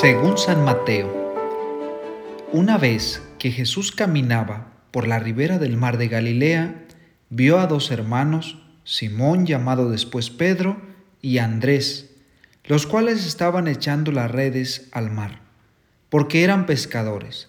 Según San Mateo, una vez que Jesús caminaba por la ribera del mar de Galilea, vio a dos hermanos, Simón llamado después Pedro y Andrés, los cuales estaban echando las redes al mar, porque eran pescadores.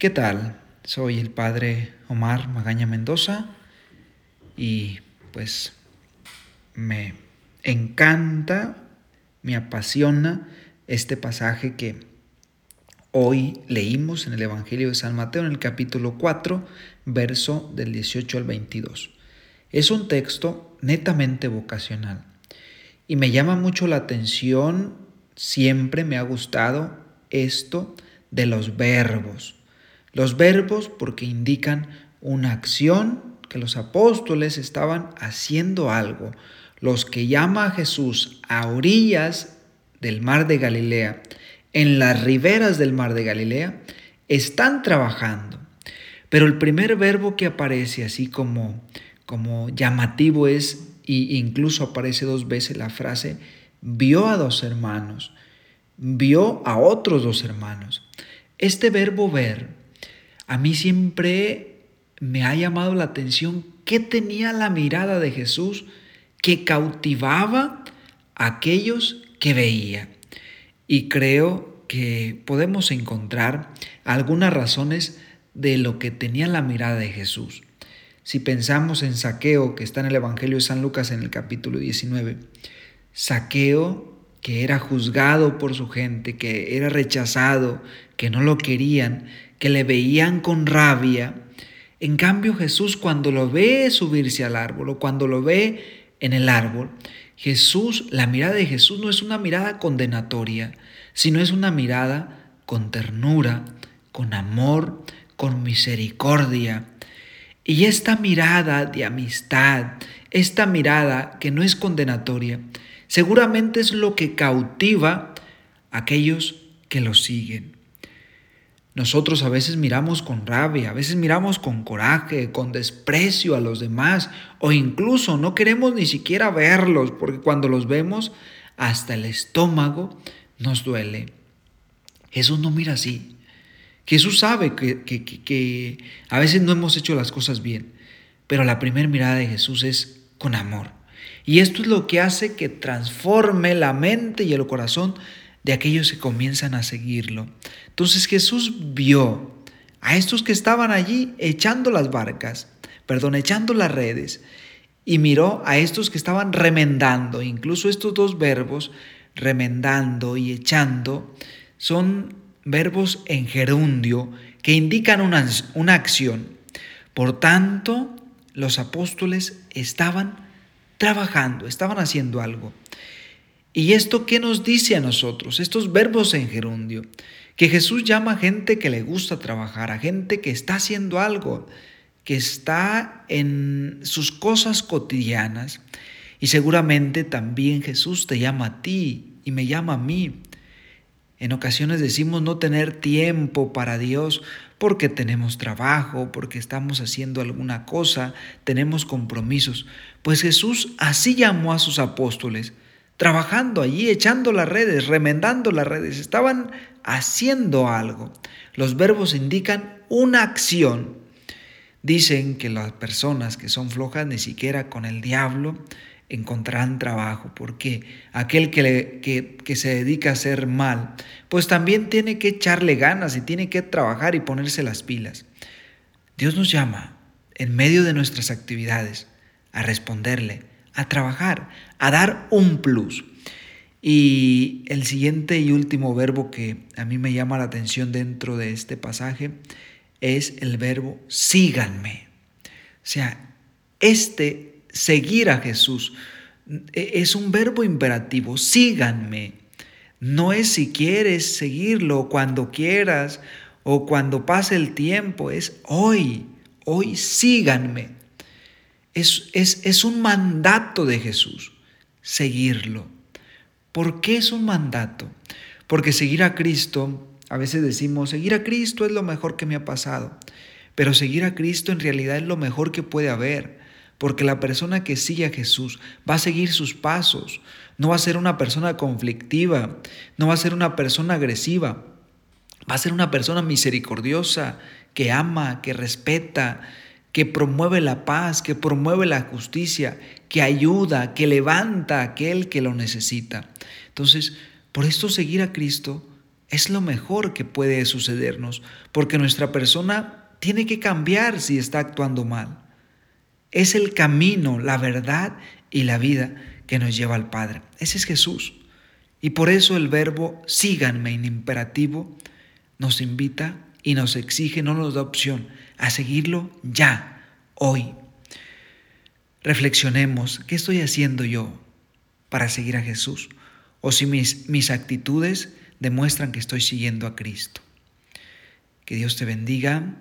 ¿Qué tal? Soy el padre Omar Magaña Mendoza y pues me encanta, me apasiona este pasaje que hoy leímos en el Evangelio de San Mateo en el capítulo 4, verso del 18 al 22. Es un texto netamente vocacional y me llama mucho la atención, siempre me ha gustado esto de los verbos. Los verbos porque indican una acción que los apóstoles estaban haciendo algo. Los que llama a Jesús a orillas del mar de Galilea, en las riberas del mar de Galilea, están trabajando. Pero el primer verbo que aparece así como, como llamativo es, y incluso aparece dos veces la frase, vio a dos hermanos, vio a otros dos hermanos. Este verbo ver a mí siempre me ha llamado la atención que tenía la mirada de Jesús que cautivaba a aquellos que veía. Y creo que podemos encontrar algunas razones de lo que tenía la mirada de Jesús. Si pensamos en Saqueo, que está en el Evangelio de San Lucas en el capítulo 19, Saqueo, que era juzgado por su gente, que era rechazado, que no lo querían, que le veían con rabia. En cambio Jesús cuando lo ve subirse al árbol o cuando lo ve en el árbol, Jesús, la mirada de Jesús no es una mirada condenatoria, sino es una mirada con ternura, con amor, con misericordia. Y esta mirada de amistad, esta mirada que no es condenatoria, seguramente es lo que cautiva a aquellos que lo siguen. Nosotros a veces miramos con rabia, a veces miramos con coraje, con desprecio a los demás o incluso no queremos ni siquiera verlos porque cuando los vemos hasta el estómago nos duele. Jesús no mira así. Jesús sabe que, que, a veces no hemos hecho las cosas bien, pero la primera mirada de Jesús es con amor. Y esto es lo que hace que transforme la mente y el corazón de aquellos que comienzan a seguirlo. Entonces Jesús vio a estos que estaban allí echando las barcas, perdón, echando las redes, y miró a estos que estaban remendando, incluso estos dos verbos, remendando y echando, son verbos en gerundio que indican una, una acción. Por tanto, los apóstoles estaban trabajando, estaban haciendo algo. ¿Y esto qué nos dice a nosotros? Estos verbos en gerundio. Que Jesús llama a gente que le gusta trabajar, a gente que está haciendo algo, que está en sus cosas cotidianas. Y seguramente también Jesús te llama a ti y me llama a mí. En ocasiones decimos no tener tiempo para Dios porque tenemos trabajo, porque estamos haciendo alguna cosa, tenemos compromisos. Pues Jesús así llamó a sus apóstoles trabajando allí, echando las redes, remendando las redes, estaban haciendo algo. Los verbos indican una acción. Dicen que las personas que son flojas ni siquiera con el diablo encontrarán trabajo, porque aquel que, que, se dedica a hacer mal, pues también tiene que echarle ganas y tiene que trabajar y ponerse las pilas. Dios nos llama en medio de nuestras actividades a responderle, a trabajar, a dar un plus. Y el siguiente y último verbo que a mí me llama la atención dentro de este pasaje es el verbo síganme. O sea, este seguir a Jesús e, es un verbo imperativo, síganme. No es si quieres seguirlo cuando quieras o cuando pase el tiempo, es hoy, hoy síganme. Es, es, es un mandato de Jesús seguirlo. ¿Por qué es un mandato? Porque seguir a Cristo, a veces decimos, seguir a Cristo es lo mejor que me ha pasado, pero seguir a Cristo en realidad es lo mejor que puede haber, porque la persona que sigue a Jesús va a seguir sus pasos, no va a ser una persona conflictiva, no va a ser una persona agresiva, va a ser una persona misericordiosa, que ama, que respeta, que promueve la paz, que promueve la justicia, que ayuda, que levanta a aquel que lo necesita. Entonces, por esto seguir a Cristo es lo mejor que puede sucedernos, porque nuestra persona tiene que cambiar si está actuando mal. Es el camino, la verdad y la vida que nos lleva al Padre. Ese es Jesús. Y por eso el verbo síganme en imperativo nos invita y nos exige, no nos da opción, a seguirlo ya, hoy. Reflexionemos, ¿qué estoy haciendo yo para seguir a Jesús? O si mis, mis actitudes demuestran que estoy siguiendo a Cristo. Que Dios te bendiga,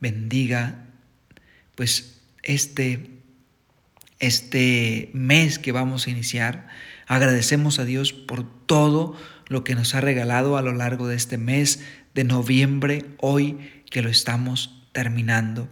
bendiga pues este, este mes que vamos a iniciar. Agradecemos a Dios por todo lo que nos ha regalado a lo largo de este mes de noviembre, hoy que lo estamos terminando.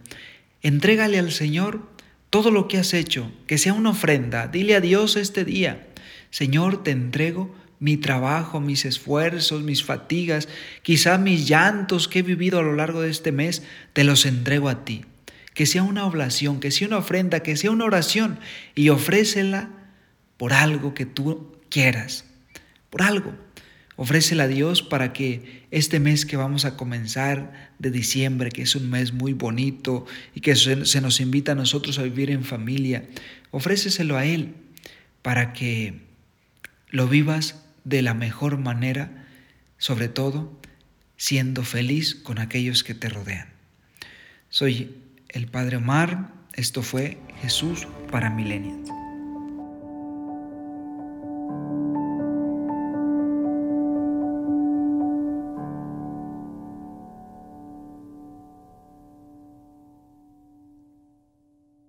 Entrégale al Señor todo lo que has hecho, que sea una ofrenda. Dile a Dios este día, Señor, te entrego mi trabajo, mis esfuerzos, mis fatigas, quizá mis llantos que he vivido a lo largo de este mes, te los entrego a ti. Que sea una oblación, que sea una ofrenda, que sea una oración y ofrécela por algo que tú quieras, por algo. Ofrécela a Dios para que este mes que vamos a comenzar de diciembre, que es un mes muy bonito y que se nos invita a nosotros a vivir en familia, ofréceselo a Él para que lo vivas de la mejor manera, sobre todo siendo feliz con aquellos que te rodean. Soy el Padre Omar, esto fue Jesús para Millennials.